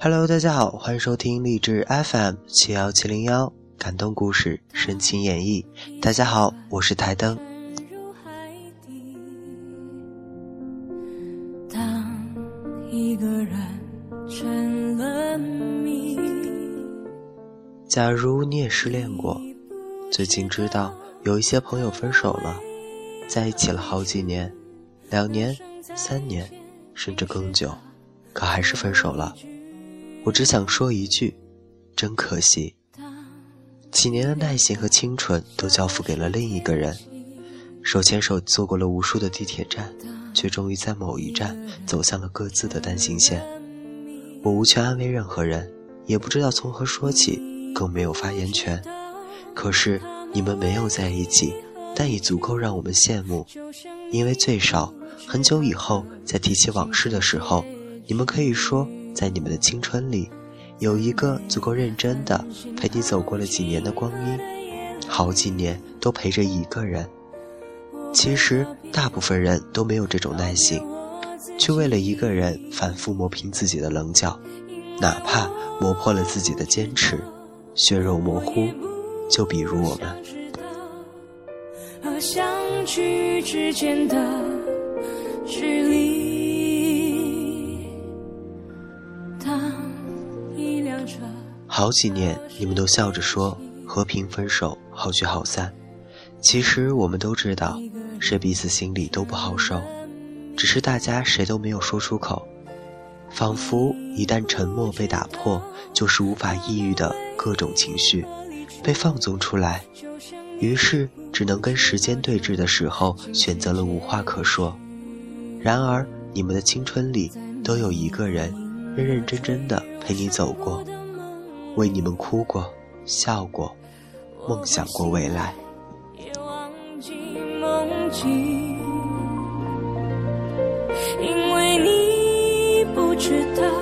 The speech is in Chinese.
Hello，大家好，欢迎收听励志 FM 七幺七零幺感动故事深情演绎。大家好，我是台灯。假如你也失恋过，最近知道有一些朋友分手了，在一起了好几年，两年、三年，甚至更久，可还是分手了。我只想说一句，真可惜，几年的耐心和青春都交付给了另一个人，手牵手坐过了无数的地铁站，却终于在某一站走向了各自的单行线。我无权安慰任何人，也不知道从何说起，更没有发言权。可是你们没有在一起，但已足够让我们羡慕，因为最少很久以后在提起往事的时候，你们可以说。在你们的青春里，有一个足够认真的陪你走过了几年的光阴，好几年都陪着一个人。其实大部分人都没有这种耐心，去为了一个人反复磨平自己的棱角，哪怕磨破了自己的坚持，血肉模糊。就比如我们。和相聚之间的距离。好几年，你们都笑着说和平分手，好聚好散。其实我们都知道，谁彼此心里都不好受，只是大家谁都没有说出口。仿佛一旦沉默被打破，就是无法抑郁的各种情绪被放纵出来，于是只能跟时间对峙的时候，选择了无话可说。然而，你们的青春里都有一个人，认认真真的陪你走过。为你们哭过，笑过，梦想过未来。也忘记梦境，因为你不知道。